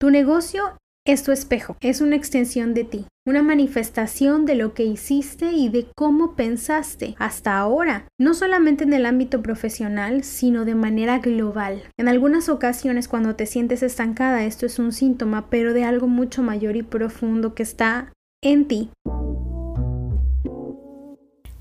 Tu negocio es tu espejo, es una extensión de ti, una manifestación de lo que hiciste y de cómo pensaste hasta ahora, no solamente en el ámbito profesional, sino de manera global. En algunas ocasiones cuando te sientes estancada, esto es un síntoma, pero de algo mucho mayor y profundo que está en ti.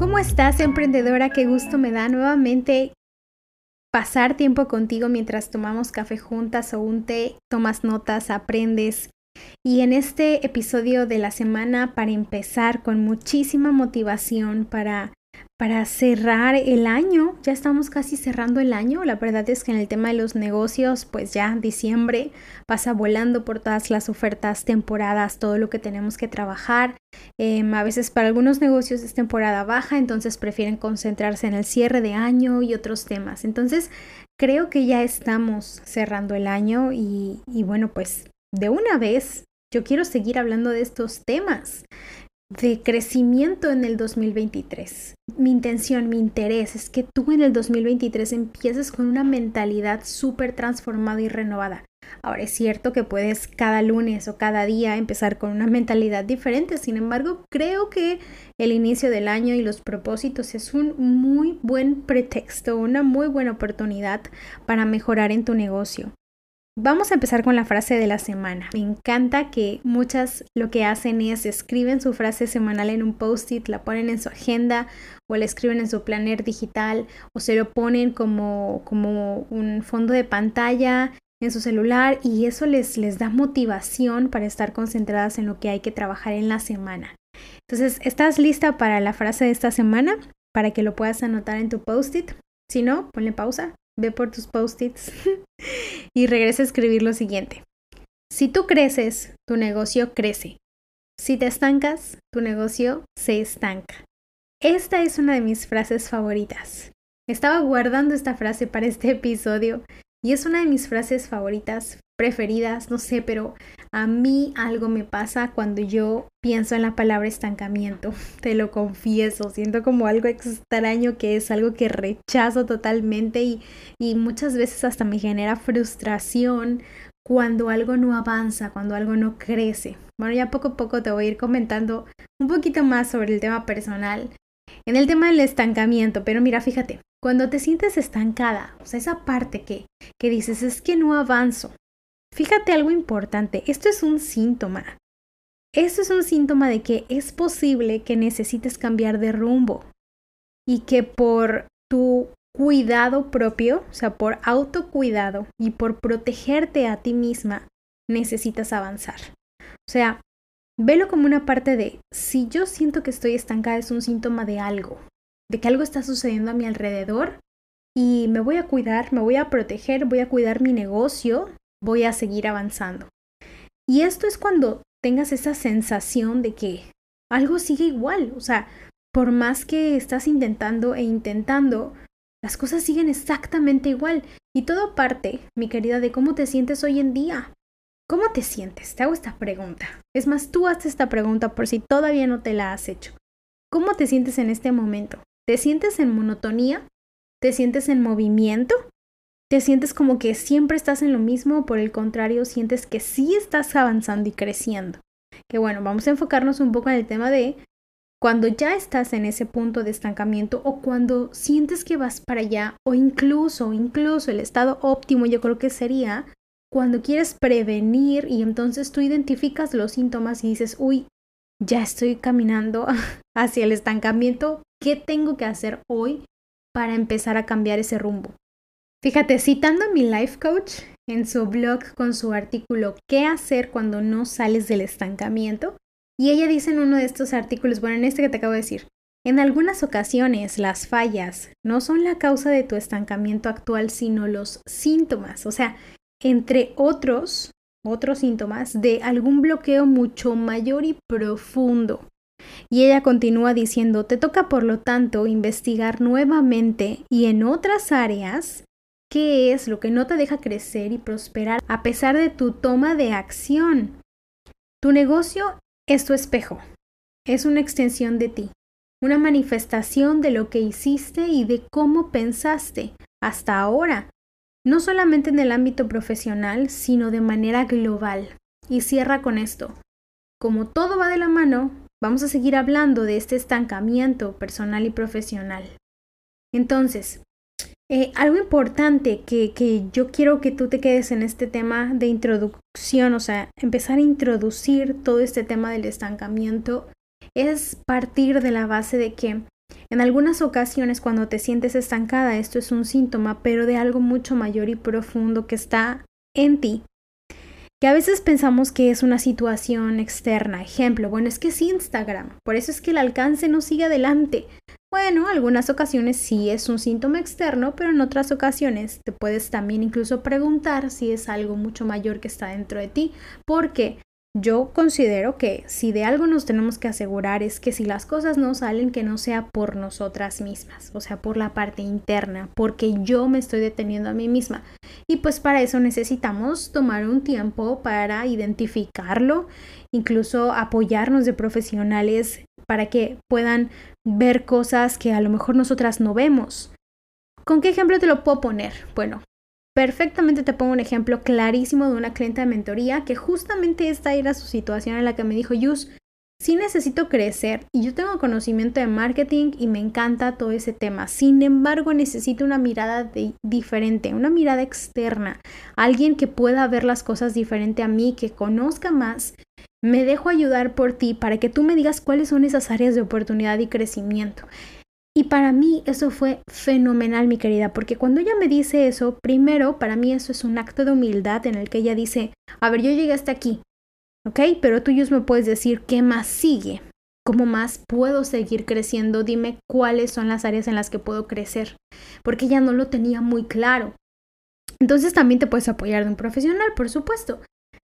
¿Cómo estás, emprendedora? Qué gusto me da nuevamente pasar tiempo contigo mientras tomamos café juntas o un té, tomas notas, aprendes. Y en este episodio de la semana, para empezar con muchísima motivación para para cerrar el año. Ya estamos casi cerrando el año. La verdad es que en el tema de los negocios, pues ya diciembre pasa volando por todas las ofertas, temporadas, todo lo que tenemos que trabajar. Em, a veces para algunos negocios es temporada baja, entonces prefieren concentrarse en el cierre de año y otros temas. Entonces creo que ya estamos cerrando el año y, y bueno, pues de una vez yo quiero seguir hablando de estos temas de crecimiento en el 2023. Mi intención, mi interés es que tú en el 2023 empieces con una mentalidad súper transformada y renovada. Ahora es cierto que puedes cada lunes o cada día empezar con una mentalidad diferente, sin embargo creo que el inicio del año y los propósitos es un muy buen pretexto, una muy buena oportunidad para mejorar en tu negocio. Vamos a empezar con la frase de la semana. Me encanta que muchas lo que hacen es escriben su frase semanal en un post-it, la ponen en su agenda o la escriben en su planner digital o se lo ponen como, como un fondo de pantalla en su celular y eso les, les da motivación para estar concentradas en lo que hay que trabajar en la semana. Entonces, ¿estás lista para la frase de esta semana? Para que lo puedas anotar en tu post-it. Si no, ponle pausa, ve por tus post-its y regresa a escribir lo siguiente. Si tú creces, tu negocio crece. Si te estancas, tu negocio se estanca. Esta es una de mis frases favoritas. Estaba guardando esta frase para este episodio y es una de mis frases favoritas, preferidas, no sé, pero a mí algo me pasa cuando yo pienso en la palabra estancamiento, te lo confieso, siento como algo extraño que es algo que rechazo totalmente y, y muchas veces hasta me genera frustración cuando algo no avanza, cuando algo no crece. Bueno, ya poco a poco te voy a ir comentando un poquito más sobre el tema personal, en el tema del estancamiento, pero mira, fíjate, cuando te sientes estancada, o sea, esa parte que, que dices es que no avanzo, Fíjate algo importante, esto es un síntoma. Esto es un síntoma de que es posible que necesites cambiar de rumbo y que por tu cuidado propio, o sea, por autocuidado y por protegerte a ti misma, necesitas avanzar. O sea, velo como una parte de, si yo siento que estoy estancada es un síntoma de algo, de que algo está sucediendo a mi alrededor y me voy a cuidar, me voy a proteger, voy a cuidar mi negocio, voy a seguir avanzando. Y esto es cuando tengas esa sensación de que algo sigue igual, o sea, por más que estás intentando e intentando, las cosas siguen exactamente igual. Y todo parte, mi querida, de cómo te sientes hoy en día. ¿Cómo te sientes? Te hago esta pregunta. Es más, tú haces esta pregunta por si todavía no te la has hecho. ¿Cómo te sientes en este momento? ¿Te sientes en monotonía? ¿Te sientes en movimiento? Te sientes como que siempre estás en lo mismo, por el contrario, sientes que sí estás avanzando y creciendo. Que bueno, vamos a enfocarnos un poco en el tema de cuando ya estás en ese punto de estancamiento o cuando sientes que vas para allá o incluso, incluso el estado óptimo yo creo que sería cuando quieres prevenir y entonces tú identificas los síntomas y dices, uy, ya estoy caminando hacia el estancamiento, ¿qué tengo que hacer hoy para empezar a cambiar ese rumbo? Fíjate, citando a mi life coach en su blog con su artículo ¿Qué hacer cuando no sales del estancamiento? Y ella dice en uno de estos artículos, bueno, en este que te acabo de decir, en algunas ocasiones las fallas no son la causa de tu estancamiento actual, sino los síntomas. O sea, entre otros, otros síntomas de algún bloqueo mucho mayor y profundo. Y ella continúa diciendo, te toca por lo tanto investigar nuevamente y en otras áreas qué es lo que no te deja crecer y prosperar a pesar de tu toma de acción. Tu negocio es tu espejo, es una extensión de ti, una manifestación de lo que hiciste y de cómo pensaste hasta ahora, no solamente en el ámbito profesional, sino de manera global. Y cierra con esto. Como todo va de la mano, vamos a seguir hablando de este estancamiento personal y profesional. Entonces, eh, algo importante que, que, yo quiero que tú te quedes en este tema de introducción, o sea, empezar a introducir todo este tema del estancamiento, es partir de la base de que en algunas ocasiones cuando te sientes estancada, esto es un síntoma, pero de algo mucho mayor y profundo que está en ti, que a veces pensamos que es una situación externa. Ejemplo, bueno, es que es Instagram, por eso es que el alcance no sigue adelante. Bueno, algunas ocasiones sí es un síntoma externo, pero en otras ocasiones te puedes también incluso preguntar si es algo mucho mayor que está dentro de ti, porque yo considero que si de algo nos tenemos que asegurar es que si las cosas no salen, que no sea por nosotras mismas, o sea, por la parte interna, porque yo me estoy deteniendo a mí misma. Y pues para eso necesitamos tomar un tiempo para identificarlo, incluso apoyarnos de profesionales para que puedan ver cosas que a lo mejor nosotras no vemos. ¿Con qué ejemplo te lo puedo poner? Bueno, perfectamente te pongo un ejemplo clarísimo de una clienta de mentoría que justamente esta era su situación en la que me dijo, Yus, sí necesito crecer y yo tengo conocimiento de marketing y me encanta todo ese tema. Sin embargo, necesito una mirada diferente, una mirada externa, alguien que pueda ver las cosas diferente a mí, que conozca más me dejo ayudar por ti para que tú me digas cuáles son esas áreas de oportunidad y crecimiento. Y para mí eso fue fenomenal, mi querida, porque cuando ella me dice eso, primero, para mí eso es un acto de humildad en el que ella dice, a ver, yo llegué hasta aquí, ¿ok? Pero tú me puedes decir qué más sigue, cómo más puedo seguir creciendo, dime cuáles son las áreas en las que puedo crecer, porque ella no lo tenía muy claro. Entonces también te puedes apoyar de un profesional, por supuesto.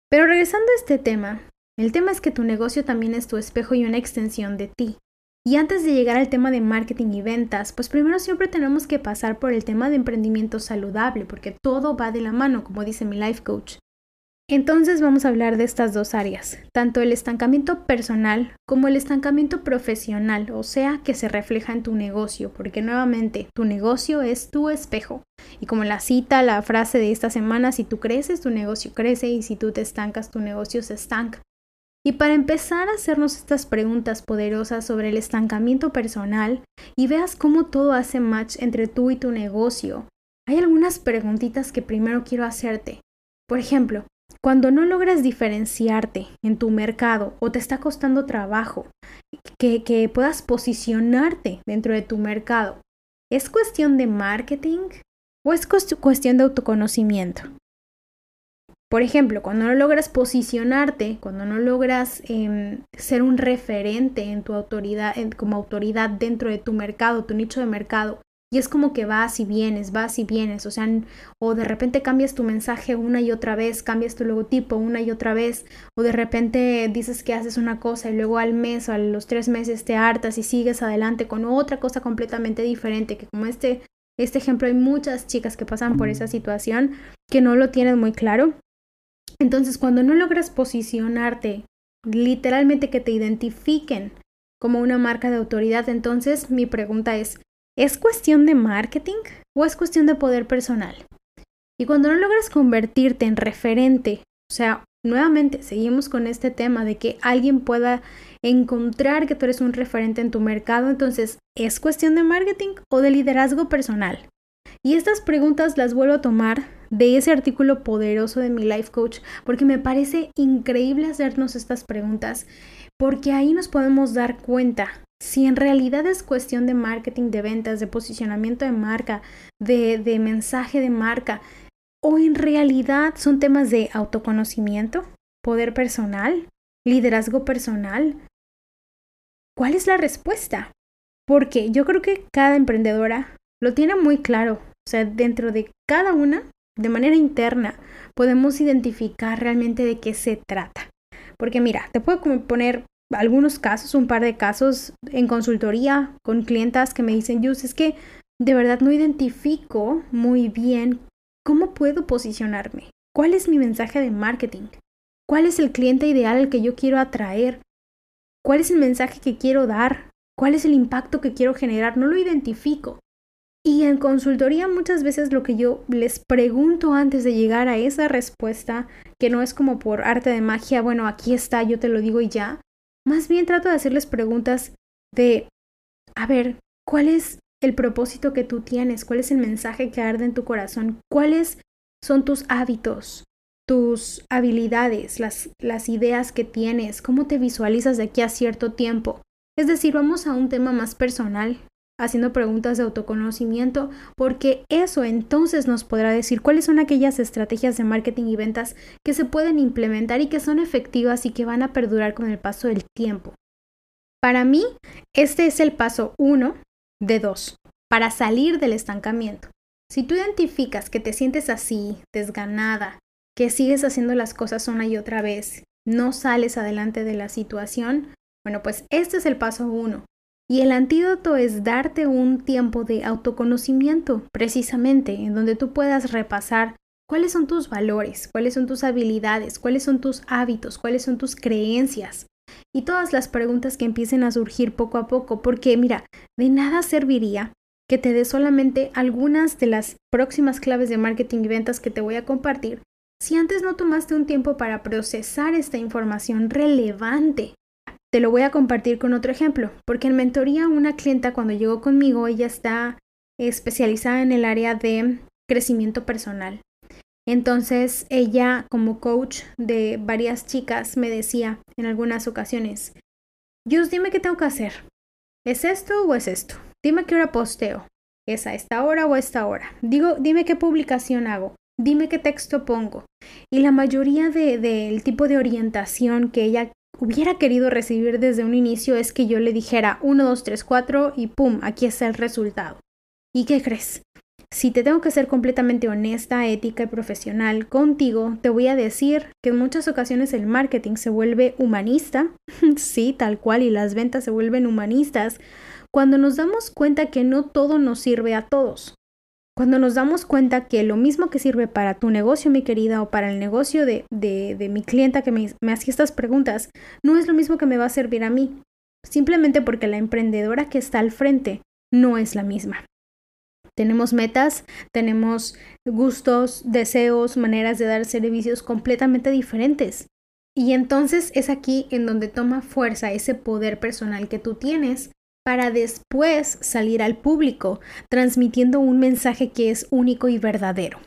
Pero regresando a este tema, el tema es que tu negocio también es tu espejo y una extensión de ti. Y antes de llegar al tema de marketing y ventas, pues primero siempre tenemos que pasar por el tema de emprendimiento saludable, porque todo va de la mano, como dice mi life coach. Entonces vamos a hablar de estas dos áreas, tanto el estancamiento personal como el estancamiento profesional, o sea, que se refleja en tu negocio, porque nuevamente tu negocio es tu espejo. Y como la cita, la frase de esta semana, si tú creces, tu negocio crece y si tú te estancas, tu negocio se estanca. Y para empezar a hacernos estas preguntas poderosas sobre el estancamiento personal y veas cómo todo hace match entre tú y tu negocio, hay algunas preguntitas que primero quiero hacerte. Por ejemplo, cuando no logras diferenciarte en tu mercado o te está costando trabajo que, que puedas posicionarte dentro de tu mercado, ¿es cuestión de marketing o es cuestión de autoconocimiento? Por ejemplo, cuando no logras posicionarte, cuando no logras em, ser un referente en tu autoridad, como autoridad dentro de tu mercado, tu nicho de mercado, y es como que vas y vienes, vas y vienes, o sea, o de repente cambias tu mensaje una y otra vez, cambias tu logotipo una y otra vez, o de repente dices que haces una cosa y luego al mes o a los tres meses te hartas y sigues adelante con otra cosa completamente diferente, que como este, este ejemplo hay muchas chicas que pasan por esa situación que no lo tienen muy claro entonces, cuando no logras posicionarte, literalmente que te identifiquen como una marca de autoridad, entonces mi pregunta es, ¿es cuestión de marketing o es cuestión de poder personal? Y cuando no logras convertirte en referente, o sea, nuevamente seguimos con este tema de que alguien pueda encontrar que tú eres un referente en tu mercado, entonces, ¿es cuestión de marketing o de liderazgo personal? Y estas preguntas las vuelvo a tomar de ese artículo poderoso de mi life coach, porque me parece increíble hacernos estas preguntas, porque ahí nos podemos dar cuenta si en realidad es cuestión de marketing, de ventas, de posicionamiento de marca, de, de mensaje de marca, o en realidad son temas de autoconocimiento, poder personal, liderazgo personal. ¿Cuál es la respuesta? Porque yo creo que cada emprendedora lo tiene muy claro. O sea, dentro de cada una de manera interna, podemos identificar realmente de qué se trata. Porque mira, te puedo poner algunos casos, un par de casos en consultoría con clientas que me dicen, Yus, es que de verdad no identifico muy bien cómo puedo posicionarme. ¿Cuál es mi mensaje de marketing? ¿Cuál es el cliente ideal al que yo quiero atraer? ¿Cuál es el mensaje que quiero dar? ¿Cuál es el impacto que quiero generar? No lo identifico. Y en consultoría muchas veces lo que yo les pregunto antes de llegar a esa respuesta, que no es como por arte de magia, bueno, aquí está, yo te lo digo y ya, más bien trato de hacerles preguntas de, a ver, ¿cuál es el propósito que tú tienes? ¿Cuál es el mensaje que arde en tu corazón? ¿Cuáles son tus hábitos? tus habilidades, las, las ideas que tienes, cómo te visualizas de aquí a cierto tiempo. Es decir, vamos a un tema más personal, haciendo preguntas de autoconocimiento, porque eso entonces nos podrá decir cuáles son aquellas estrategias de marketing y ventas que se pueden implementar y que son efectivas y que van a perdurar con el paso del tiempo. Para mí, este es el paso uno de dos, para salir del estancamiento. Si tú identificas que te sientes así, desganada, que sigues haciendo las cosas una y otra vez, no sales adelante de la situación, bueno, pues este es el paso uno. Y el antídoto es darte un tiempo de autoconocimiento, precisamente, en donde tú puedas repasar cuáles son tus valores, cuáles son tus habilidades, cuáles son tus hábitos, cuáles son tus creencias. Y todas las preguntas que empiecen a surgir poco a poco, porque mira, de nada serviría que te dé solamente algunas de las próximas claves de marketing y ventas que te voy a compartir si antes no tomaste un tiempo para procesar esta información relevante te lo voy a compartir con otro ejemplo, porque en mentoría una clienta cuando llegó conmigo, ella está especializada en el área de crecimiento personal. Entonces ella como coach de varias chicas me decía en algunas ocasiones, Jus, dime qué tengo que hacer. ¿Es esto o es esto? Dime qué hora posteo. ¿Es a esta hora o a esta hora? Digo, dime qué publicación hago. Dime qué texto pongo. Y la mayoría del de, tipo de orientación que ella hubiera querido recibir desde un inicio es que yo le dijera 1, 2, 3, 4 y ¡pum! Aquí está el resultado. ¿Y qué crees? Si te tengo que ser completamente honesta, ética y profesional contigo, te voy a decir que en muchas ocasiones el marketing se vuelve humanista, sí, tal cual, y las ventas se vuelven humanistas, cuando nos damos cuenta que no todo nos sirve a todos. Cuando nos damos cuenta que lo mismo que sirve para tu negocio, mi querida, o para el negocio de, de, mi clienta que me, me hacía estas preguntas, no es lo mismo que me va a servir a mí, simplemente porque la emprendedora que está al frente no es la misma. Tenemos metas, tenemos gustos, deseos, maneras de dar servicios completamente diferentes. Y entonces es aquí en donde toma fuerza ese poder personal que tú tienes para después salir al público transmitiendo un mensaje que es único y verdadero.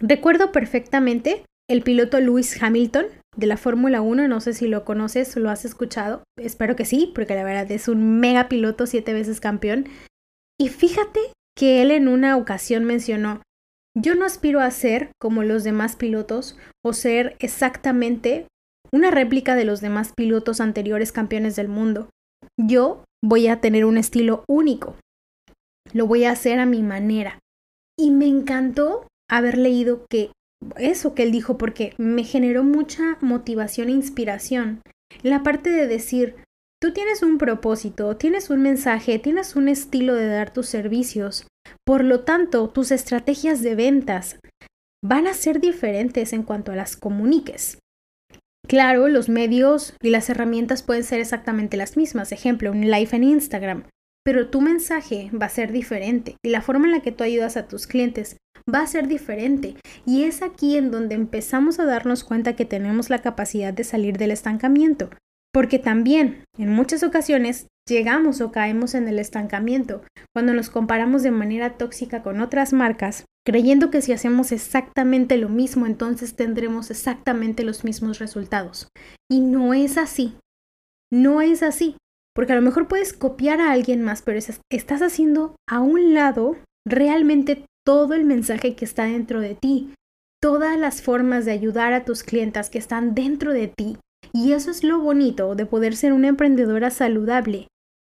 Recuerdo perfectamente el piloto Lewis Hamilton de la Fórmula 1, no sé si lo conoces o lo has escuchado, espero que sí, porque la verdad es un mega piloto, siete veces campeón. Y fíjate que él en una ocasión mencionó, yo no aspiro a ser como los demás pilotos o ser exactamente una réplica de los demás pilotos anteriores campeones del mundo. Yo voy a tener un estilo único. Lo voy a hacer a mi manera. Y me encantó haber leído que eso que él dijo porque me generó mucha motivación e inspiración. La parte de decir, tú tienes un propósito, tienes un mensaje, tienes un estilo de dar tus servicios. Por lo tanto, tus estrategias de ventas van a ser diferentes en cuanto a las comuniques. Claro, los medios y las herramientas pueden ser exactamente las mismas, ejemplo, un live en Instagram, pero tu mensaje va a ser diferente y la forma en la que tú ayudas a tus clientes va a ser diferente. Y es aquí en donde empezamos a darnos cuenta que tenemos la capacidad de salir del estancamiento, porque también en muchas ocasiones llegamos o caemos en el estancamiento cuando nos comparamos de manera tóxica con otras marcas, creyendo que si hacemos exactamente lo mismo entonces tendremos exactamente los mismos resultados. Y no es así. No es así. Porque a lo mejor puedes copiar a alguien más, pero estás haciendo a un lado realmente todo el mensaje que está dentro de ti, todas las formas de ayudar a tus clientas que están dentro de ti. Y eso es lo bonito de poder ser una emprendedora saludable,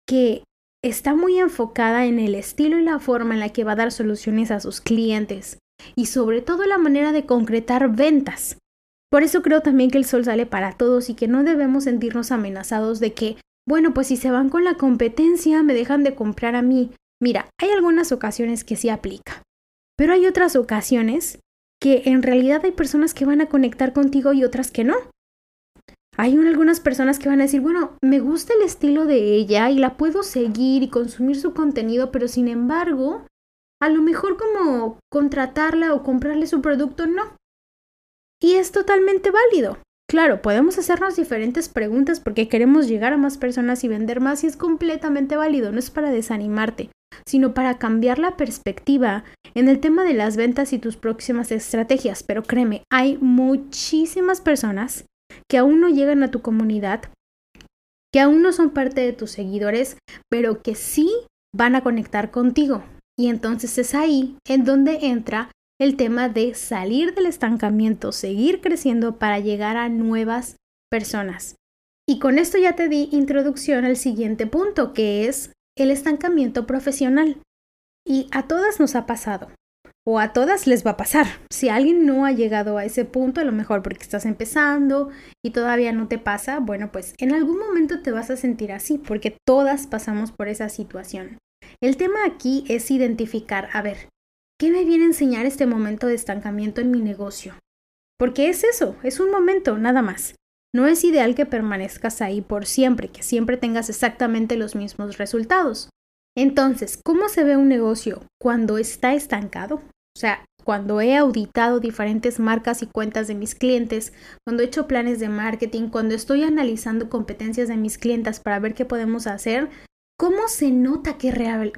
que está muy enfocada en el estilo y la forma en la que va a dar soluciones a sus clientes, y sobre todo la manera de concretar ventas. Por eso creo también que el sol sale para todos y que no debemos sentirnos amenazados de que, bueno, pues si se van con la competencia, me dejan de comprar a mí. Mira, hay algunas ocasiones que sí aplica, pero hay otras ocasiones que en realidad hay personas que van a conectar contigo y otras que no. Hay algunas personas que van a decir, bueno, me gusta el estilo de ella y la puedo seguir y consumir su contenido, pero sin embargo, a lo mejor como contratarla o comprarle su producto, no. Y es totalmente válido. Claro, podemos hacernos diferentes preguntas porque queremos llegar a más personas y vender más y es completamente válido, no es para desanimarte, sino para cambiar la perspectiva en el tema de las ventas y tus próximas estrategias. Pero créeme, hay muchísimas personas que aún no llegan a tu comunidad, que aún no son parte de tus seguidores, pero que sí van a conectar contigo. Y entonces es ahí en donde entra el tema de salir del estancamiento, seguir creciendo para llegar a nuevas personas. Y con esto ya te di introducción al siguiente punto, que es el estancamiento profesional. Y a todas nos ha pasado, o a todas les va a pasar. Si alguien no ha llegado a ese punto, a lo mejor porque estás empezando y todavía no te pasa, bueno, pues en algún momento te vas a sentir así, porque todas pasamos por esa situación. El tema aquí es identificar, a ver, ¿qué me viene a enseñar este momento de estancamiento en mi negocio? Porque es eso, es un momento, nada más. No es ideal que permanezcas ahí por siempre, que siempre tengas exactamente los mismos resultados. Entonces, ¿cómo se ve un negocio cuando está estancado? O sea, cuando he auditado diferentes marcas y cuentas de mis clientes, cuando he hecho planes de marketing, cuando estoy analizando competencias de mis clientes para ver qué podemos hacer, ¿cómo se nota que,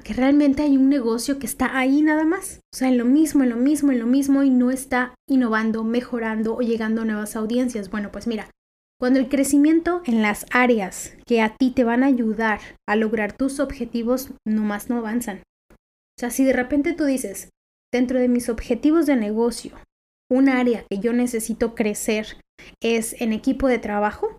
que realmente hay un negocio que está ahí nada más? O sea, en lo mismo, en lo mismo, en lo mismo y no está innovando, mejorando o llegando a nuevas audiencias. Bueno, pues mira, cuando el crecimiento en las áreas que a ti te van a ayudar a lograr tus objetivos nomás no avanzan. O sea, si de repente tú dices, dentro de mis objetivos de negocio, un área que yo necesito crecer es en equipo de trabajo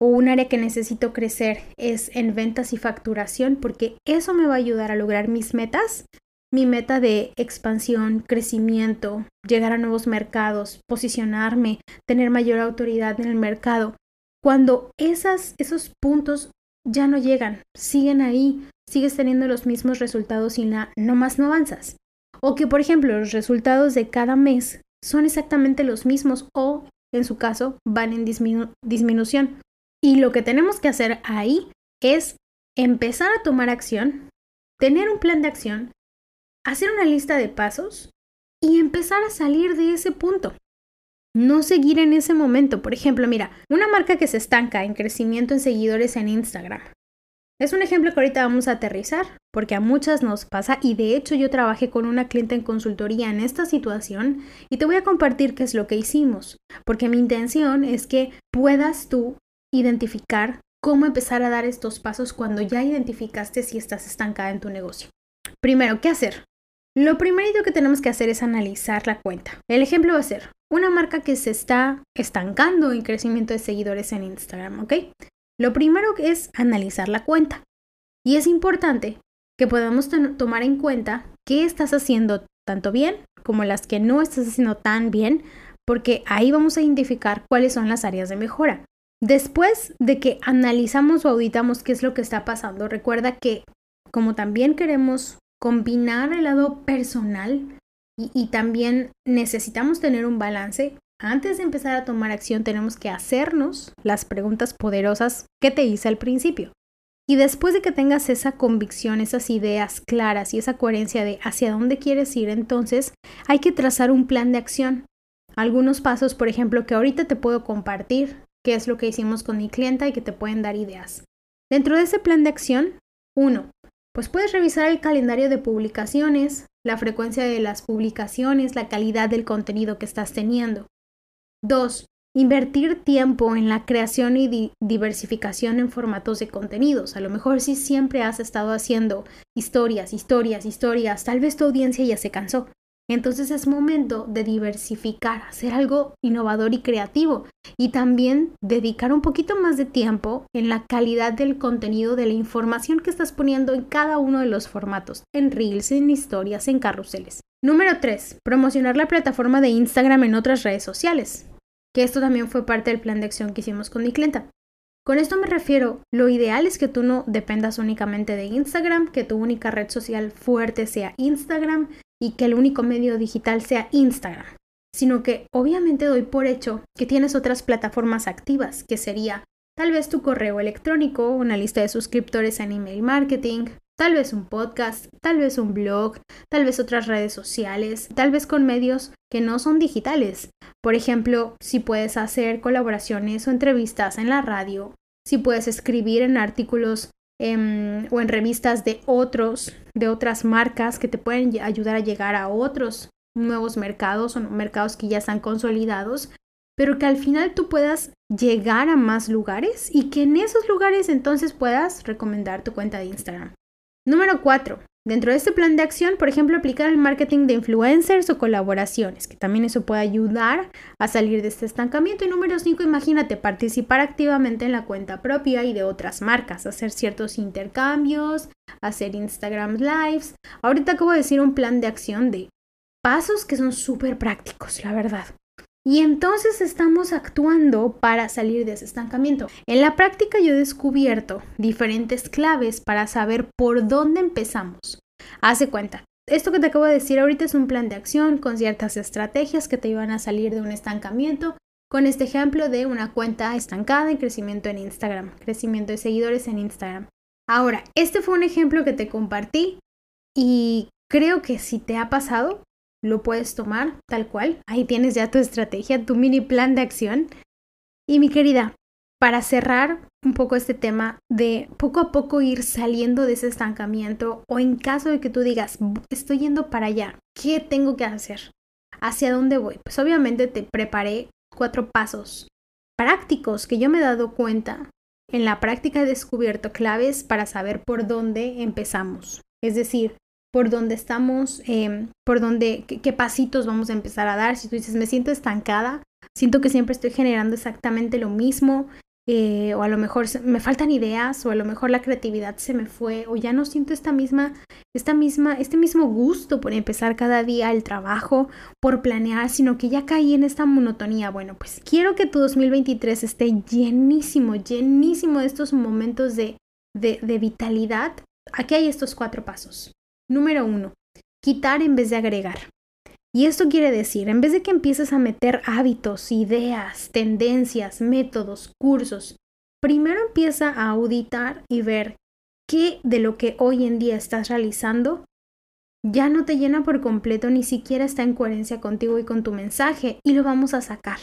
o un área que necesito crecer es en ventas y facturación porque eso me va a ayudar a lograr mis metas, mi meta de expansión, crecimiento, llegar a nuevos mercados, posicionarme, tener mayor autoridad en el mercado. Cuando esos puntos ya no llegan, siguen ahí, sigues teniendo los mismos resultados y no más no avanzas. O que, por ejemplo, los resultados de cada mes son exactamente los mismos o, en su caso, van en disminución. Y lo que tenemos que hacer ahí es empezar a tomar acción, tener un plan de acción, hacer una lista de pasos y empezar a salir de ese punto. No seguir en ese momento. Por ejemplo, mira, una marca que se estanca en crecimiento en seguidores en Instagram. Es un ejemplo que ahorita vamos a aterrizar, porque a muchas nos pasa y de hecho yo trabajé con una cliente en consultoría en esta situación y te voy a compartir qué es lo que hicimos, porque mi intención es que puedas tú identificar cómo empezar a dar estos pasos cuando ya identificaste si estás estancada en tu negocio. Primero, ¿qué hacer? Lo primerito que tenemos que hacer es analizar la cuenta. El ejemplo va a ser una marca que se está estancando en crecimiento de seguidores en Instagram, ¿ok? Lo primero es analizar la cuenta. Y es importante que podamos tomar en cuenta qué estás haciendo tanto bien como las que no estás haciendo tan bien, porque ahí vamos a identificar cuáles son las áreas de mejora. Después de que analizamos o auditamos qué es lo que está pasando, recuerda que como también queremos combinar el lado personal y, también necesitamos tener un balance. Antes de empezar a tomar acción tenemos que hacernos las preguntas poderosas que te hice al principio. Y después de que tengas esa convicción, esas ideas claras y esa coherencia de hacia dónde quieres ir, entonces hay que trazar un plan de acción. Algunos pasos, por ejemplo, que ahorita te puedo compartir, qué es lo que hicimos con mi clienta y que te pueden dar ideas. Dentro de ese plan de acción, uno, pues puedes revisar el calendario de publicaciones, la frecuencia de las publicaciones, la calidad del contenido que estás teniendo. 2. Invertir tiempo en la creación y diversificación en formatos de contenidos. A lo mejor si siempre has estado haciendo historias, historias, historias, tal vez tu audiencia ya se cansó. Entonces es momento de diversificar, hacer algo innovador y creativo y también dedicar un poquito más de tiempo en la calidad del contenido de la información que estás poniendo en cada uno de los formatos, en reels, en historias, en carruseles. Número 3. Promocionar la plataforma de Instagram en otras redes sociales, que esto también fue parte del plan de acción que hicimos con mi clienta. Con esto me refiero, lo ideal es que tú no dependas únicamente de Instagram, que tu única red social fuerte sea Instagram y que el único medio digital sea Instagram, sino que obviamente doy por hecho que tienes otras plataformas activas, que sería tal vez tu correo electrónico, una lista de suscriptores en email marketing, tal vez un podcast, tal vez un blog, tal vez otras redes sociales, tal vez con medios que no son digitales. Por ejemplo, si puedes hacer colaboraciones o entrevistas en la radio, si puedes escribir en artículos em, o en revistas de otros, de otras marcas que te pueden ayudar a llegar a otros nuevos mercados o mercados que ya están consolidados, pero que al final tú puedas llegar a más lugares y que en esos lugares entonces puedas recomendar tu cuenta de Instagram. Número 4. Dentro de este plan de acción, por ejemplo, aplicar el marketing de influencers o colaboraciones, que también eso puede ayudar a salir de este estancamiento. Y número 5, imagínate participar activamente en la cuenta propia y de otras marcas, hacer ciertos intercambios, hacer Instagram Lives. Ahorita acabo de decir un plan de acción de pasos que son súper prácticos, la verdad. Y entonces estamos actuando para salir de ese estancamiento. En la práctica yo he descubierto diferentes claves para saber por dónde empezamos. Hace cuenta. Esto que te acabo de decir ahorita es un plan de acción con ciertas estrategias que te iban a salir de un estancamiento. Con este ejemplo de una cuenta estancada en crecimiento en Instagram, crecimiento de seguidores en Instagram. Ahora, este fue un ejemplo que te compartí y creo que si te ha pasado, lo puedes tomar tal cual. Ahí tienes ya tu estrategia, tu mini plan de acción. Y mi querida, para cerrar un poco este tema de poco a poco ir saliendo de ese estancamiento o en caso de que tú digas, estoy yendo para allá, ¿qué tengo que hacer? ¿Hacia dónde voy? Pues obviamente te preparé cuatro pasos prácticos que yo me he dado cuenta. En la práctica he descubierto claves para saber por dónde empezamos. Es decir, por dónde estamos, em, por dónde, qué, pasitos vamos a empezar a dar. Si tú dices, me siento estancada, siento que siempre estoy generando exactamente lo mismo, eh, o a lo mejor me faltan ideas, o a lo mejor la creatividad se me fue, o ya no siento esta misma, esta misma, este mismo gusto por empezar cada día el trabajo, por planear, sino que ya caí en esta monotonía. Bueno, pues quiero que tu 2023 esté llenísimo, llenísimo de estos momentos de, de, de vitalidad. Aquí hay estos cuatro pasos. Número uno, quitar en vez de agregar. Y esto quiere decir, en vez de que empieces a meter hábitos, ideas, tendencias, métodos, cursos, primero empieza a auditar y ver qué de lo que hoy en día estás realizando ya no te llena por completo, ni siquiera está en coherencia contigo y con tu mensaje, y lo vamos a sacar.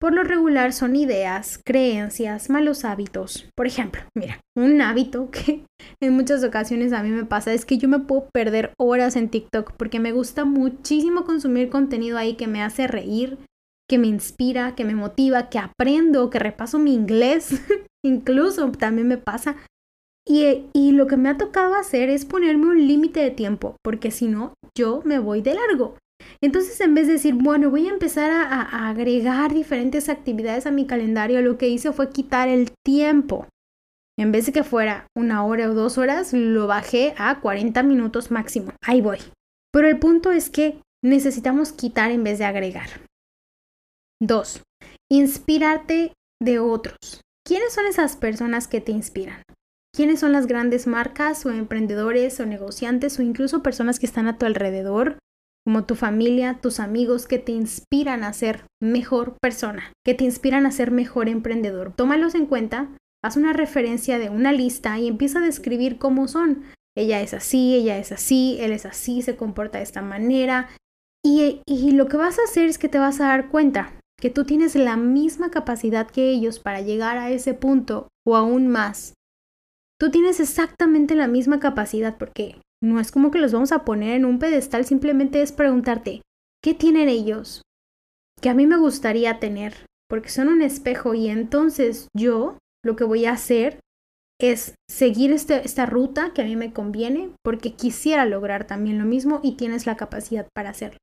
Por lo regular son ideas, creencias, malos hábitos. Por ejemplo, mira, un hábito que en muchas ocasiones a mí me pasa es que yo me puedo perder horas en TikTok porque me gusta muchísimo consumir contenido ahí que me hace reír, que me inspira, que me motiva, que aprendo, que repaso mi inglés. Incluso también me pasa. Y, y lo que me ha tocado hacer es ponerme un límite de tiempo, porque si no, yo me voy de largo. Entonces, en vez de decir, bueno, voy a empezar a, agregar diferentes actividades a mi calendario, lo que hice fue quitar el tiempo. En vez de que fuera una hora o dos horas, lo bajé a 40 minutos máximo. Ahí voy. Pero el punto es que necesitamos quitar en vez de agregar. Dos, inspirarte de otros. ¿Quiénes son esas personas que te inspiran? ¿Quiénes son las grandes marcas o emprendedores o negociantes o incluso personas que están a tu alrededor como tu familia, tus amigos que te inspiran a ser mejor persona, que te inspiran a ser mejor emprendedor. Tómalos en cuenta, haz una referencia de una lista y empieza a describir cómo son. Ella es así, ella es así, él es así, se comporta de esta manera. Y, y lo que vas a hacer es que te vas a dar cuenta que tú tienes la misma capacidad que ellos para llegar a ese punto o aún más. Tú tienes exactamente la misma capacidad porque no es como que los vamos a poner en un pedestal, simplemente es preguntarte, ¿qué tienen ellos? Que a mí me gustaría tener, porque son un espejo y entonces yo lo que voy a hacer es seguir este, esta ruta que a mí me conviene porque quisiera lograr también lo mismo y tienes la capacidad para hacerlo.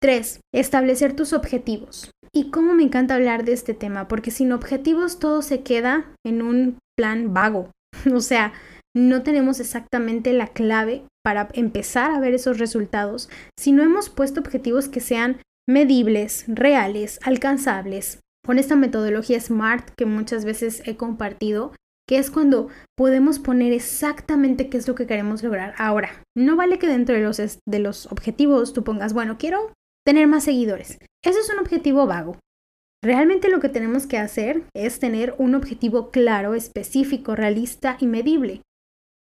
3. Establecer tus objetivos. Y cómo me encanta hablar de este tema, porque sin objetivos todo se queda en un plan vago. o sea, no tenemos exactamente la clave para empezar a ver esos resultados si no hemos puesto objetivos que sean medibles, reales, alcanzables. Con esta metodología SMART que muchas veces he compartido, que es cuando podemos poner exactamente qué es lo que queremos lograr. Ahora, no vale que dentro de los, de los objetivos tú pongas, bueno, quiero tener más seguidores. Eso es un objetivo vago. Realmente lo que tenemos que hacer es tener un objetivo claro, específico, realista y medible.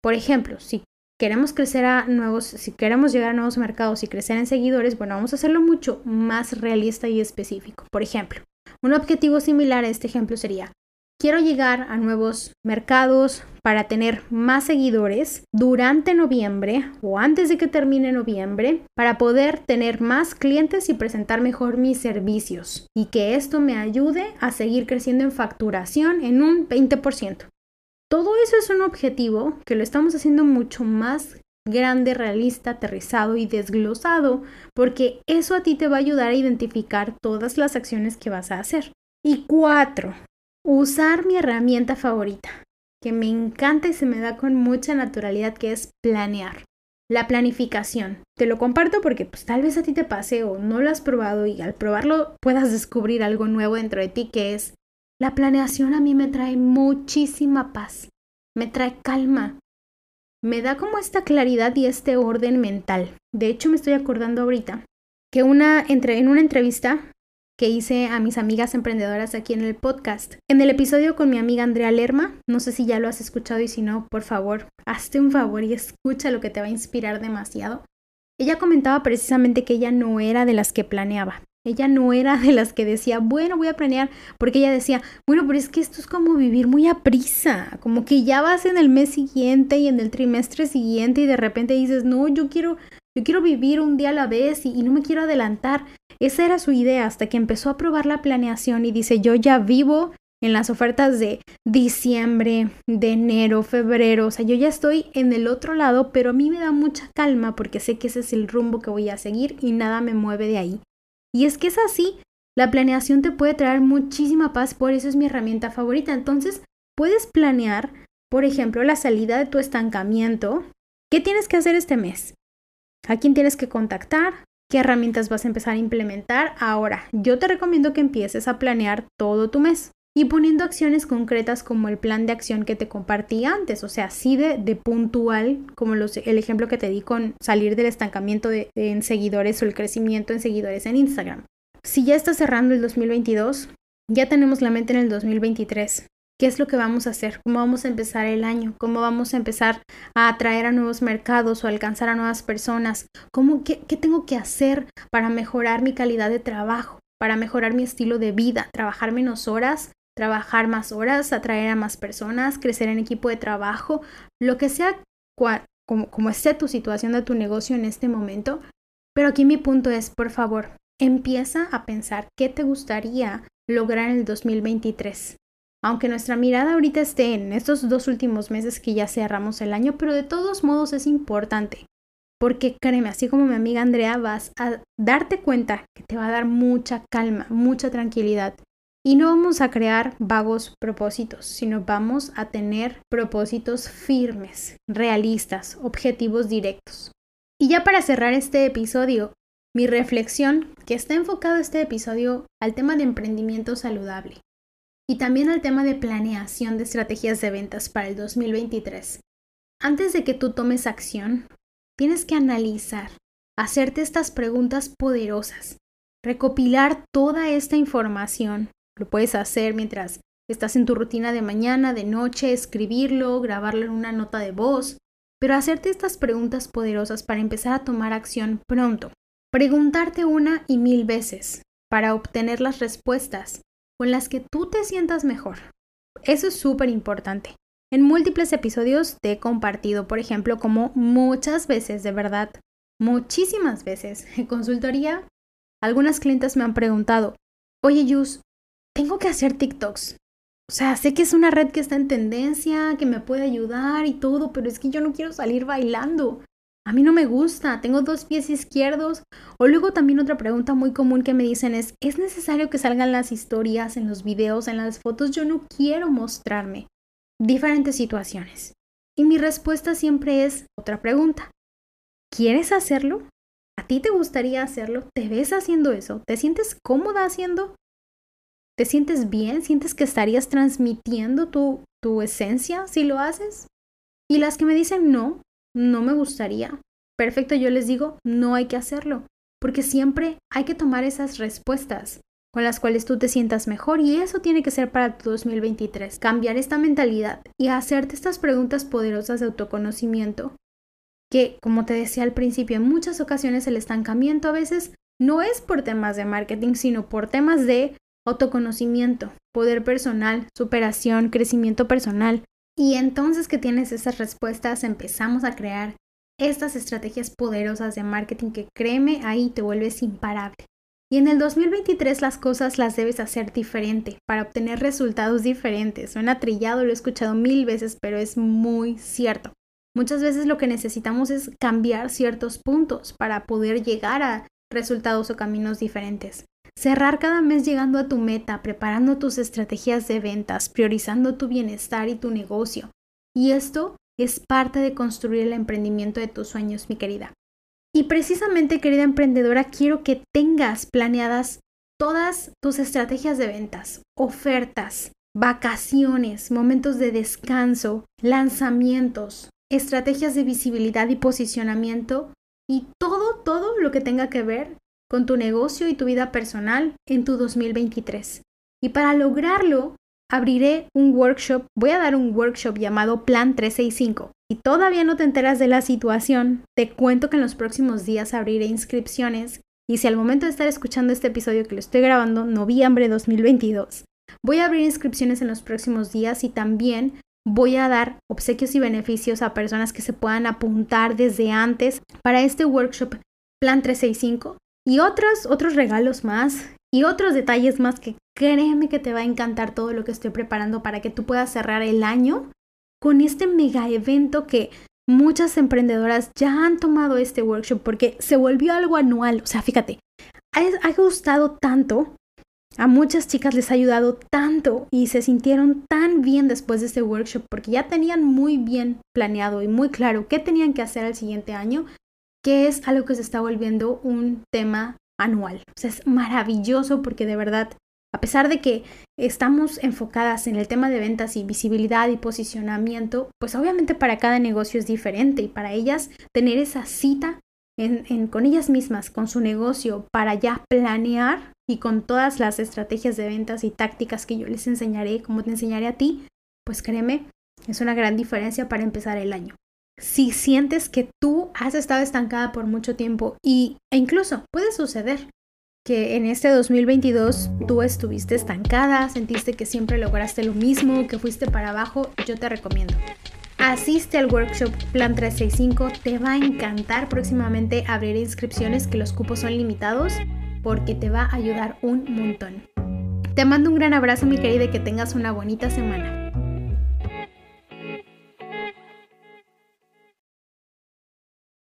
Por ejemplo, si queremos crecer a nuevos, si queremos llegar a nuevos mercados y crecer en seguidores, bueno, vamos a hacerlo mucho más realista y específico. Por ejemplo, un objetivo similar a este ejemplo sería, quiero llegar a nuevos mercados para tener más seguidores durante noviembre o antes de que termine noviembre para poder tener más clientes y presentar mejor mis servicios y que esto me ayude a seguir creciendo en facturación en un 20%. Todo eso es un objetivo que lo estamos haciendo mucho más grande, realista, aterrizado y desglosado, porque eso a ti te va a ayudar a identificar todas las acciones que vas a hacer. Y cuatro, usar mi herramienta favorita, que me encanta y se me da con mucha naturalidad, que es planear. La planificación. Te lo comparto porque pues, tal vez a ti te pase o no lo has probado y al probarlo puedas descubrir algo nuevo dentro de ti que es la planeación a mí me trae muchísima paz, me trae calma, me da como esta claridad y este orden mental. De hecho, me estoy acordando ahorita que una, en una entrevista que hice a mis amigas emprendedoras aquí en el podcast. En el episodio con mi amiga Andrea Lerma, no sé si ya lo has escuchado y si no, por favor, hazte un favor y escucha lo que te va a inspirar demasiado. Ella comentaba precisamente que ella no era de las que planeaba. Ella no era de las que decía, bueno, voy a planear, porque ella decía, bueno, pero es que esto es como vivir muy a prisa, como que ya vas en el mes siguiente y en el trimestre siguiente y de repente dices, no, yo quiero, yo quiero vivir un día a la vez y, y no me quiero adelantar. Esa era su idea hasta que empezó a probar la planeación y dice, yo ya vivo en las ofertas de diciembre, de enero, febrero, o sea, yo ya estoy en el otro lado, pero a mí me da mucha calma porque sé que ese es el rumbo que voy a seguir y nada me mueve de ahí. Y es que es así, la planeación te puede traer muchísima paz, por eso es mi herramienta favorita. Entonces, puedes planear, por ejemplo, la salida de tu estancamiento. ¿Qué tienes que hacer este mes? ¿A quién tienes que contactar? ¿Qué herramientas vas a empezar a implementar? Ahora, yo te recomiendo que empieces a planear todo tu mes y poniendo acciones concretas como el plan de acción que te compartí antes, o sea, así de, de puntual, como el ejemplo que te di con salir del estancamiento en seguidores o el crecimiento en seguidores en Instagram. Si ya está cerrando el 2022, ya tenemos la mente en el 2023. ¿Qué es lo que vamos a hacer? ¿Cómo vamos a empezar el año? ¿Cómo vamos a empezar a atraer a nuevos mercados o alcanzar a nuevas personas? ¿Cómo, ¿Qué tengo que hacer para mejorar mi calidad de trabajo? Para mejorar mi estilo de vida, trabajar menos horas trabajar más horas, atraer a más personas, crecer en equipo de trabajo, lo que sea como, como esté tu situación de tu negocio en este momento. Pero aquí mi punto es, por favor, empieza a pensar qué te gustaría lograr en el 2023. Aunque nuestra mirada ahorita esté en estos dos últimos meses que ya cerramos el año, pero de todos modos es importante. Porque créeme, así como mi amiga Andrea, vas a darte cuenta que te va a dar mucha calma, mucha tranquilidad y no vamos a crear vagos propósitos, sino vamos a tener propósitos firmes, realistas, objetivos directos. Y ya para cerrar este episodio, mi reflexión, que está enfocado este episodio al tema de emprendimiento saludable y también al tema de planeación de estrategias de ventas para el 2023. Antes de que tú tomes acción, tienes que analizar, hacerte estas preguntas poderosas, recopilar toda esta información lo puedes hacer mientras estás en tu rutina de mañana, de noche, escribirlo, grabarlo en una nota de voz, pero hacerte estas preguntas poderosas para empezar a tomar acción pronto. Preguntarte una y mil veces para obtener las respuestas con las que tú te sientas mejor. Eso es súper importante. En múltiples episodios te he compartido, por ejemplo, como muchas veces, de verdad, muchísimas veces en consultoría, algunas clientes me han preguntado, oye Yus, tengo que hacer TikToks. O sea, sé que es una red que está en tendencia, que me puede ayudar y todo, pero es que yo no quiero salir bailando. A mí no me gusta, tengo dos pies izquierdos. O luego también otra pregunta muy común que me dicen es, ¿es necesario que salgan las historias, en los videos, en las fotos? Yo no quiero mostrarme. Diferentes situaciones. Y mi respuesta siempre es otra pregunta. ¿Quieres hacerlo? ¿A ti te gustaría hacerlo? ¿Te ves haciendo eso? ¿Te sientes cómoda haciendo? ¿Te sientes bien? ¿Sientes que estarías transmitiendo tu, tu esencia si lo haces? Y las que me dicen no, no me gustaría. Perfecto, yo les digo, no hay que hacerlo, porque siempre hay que tomar esas respuestas con las cuales tú te sientas mejor y eso tiene que ser para tu 2023, cambiar esta mentalidad y hacerte estas preguntas poderosas de autoconocimiento que, como te decía al principio, en muchas ocasiones el estancamiento a veces no es por temas de marketing, sino por temas de autoconocimiento, poder personal, superación, crecimiento personal. Y entonces que tienes esas respuestas, empezamos a crear estas estrategias poderosas de marketing que créeme, ahí te vuelves imparable. Y en el 2023 las cosas las debes hacer diferente para obtener resultados diferentes. Suena trillado, lo he escuchado mil veces, pero es muy cierto. Muchas veces lo que necesitamos es cambiar ciertos puntos para poder llegar a resultados o caminos diferentes. Cerrar cada mes llegando a tu meta, preparando tus estrategias de ventas, priorizando tu bienestar y tu negocio. Y esto es parte de construir el emprendimiento de tus sueños, mi querida. Y precisamente, querida emprendedora, quiero que tengas planeadas todas tus estrategias de ventas, ofertas, vacaciones, momentos de descanso, lanzamientos, estrategias de visibilidad y posicionamiento y todo, todo lo que tenga que ver con tu negocio y tu vida personal en tu 2023. Y para lograrlo, abriré un workshop, voy a dar un workshop llamado Plan 365. Si todavía no te enteras de la situación, te cuento que en los próximos días abriré inscripciones y si al momento de estar escuchando este episodio que lo estoy grabando, noviembre 2022, voy a abrir inscripciones en los próximos días y también voy a dar obsequios y beneficios a personas que se puedan apuntar desde antes para este workshop Plan 365 y otros, otros regalos más y otros detalles más que créeme que te va a encantar todo lo que estoy preparando para que tú puedas cerrar el año con este mega evento que muchas emprendedoras ya han tomado este workshop porque se volvió algo anual. O sea, fíjate, ha, gustado tanto, a muchas chicas les ha ayudado tanto y se sintieron tan bien después de este workshop porque ya tenían muy bien planeado y muy claro qué tenían que hacer el siguiente año que es algo que se está volviendo un tema anual. O sea, es maravilloso porque de verdad, a pesar de que estamos enfocadas en el tema de ventas y visibilidad y posicionamiento, pues obviamente para cada negocio es diferente y para ellas tener esa cita con ellas mismas, con su negocio, para ya planear y con todas las estrategias de ventas y tácticas que yo les enseñaré, como te enseñaré a ti, pues créeme, es una gran diferencia para empezar el año si sientes que tú has estado estancada por mucho tiempo y, e incluso puede suceder que en este 2022 tú estuviste estancada, sentiste que siempre lograste lo mismo, que fuiste para abajo, yo te recomiendo. Asiste al workshop Plan 365, te va a encantar. Próximamente abriré inscripciones que los cupos son limitados porque te va a ayudar un montón. Te mando un gran abrazo mi querida y que tengas una bonita semana.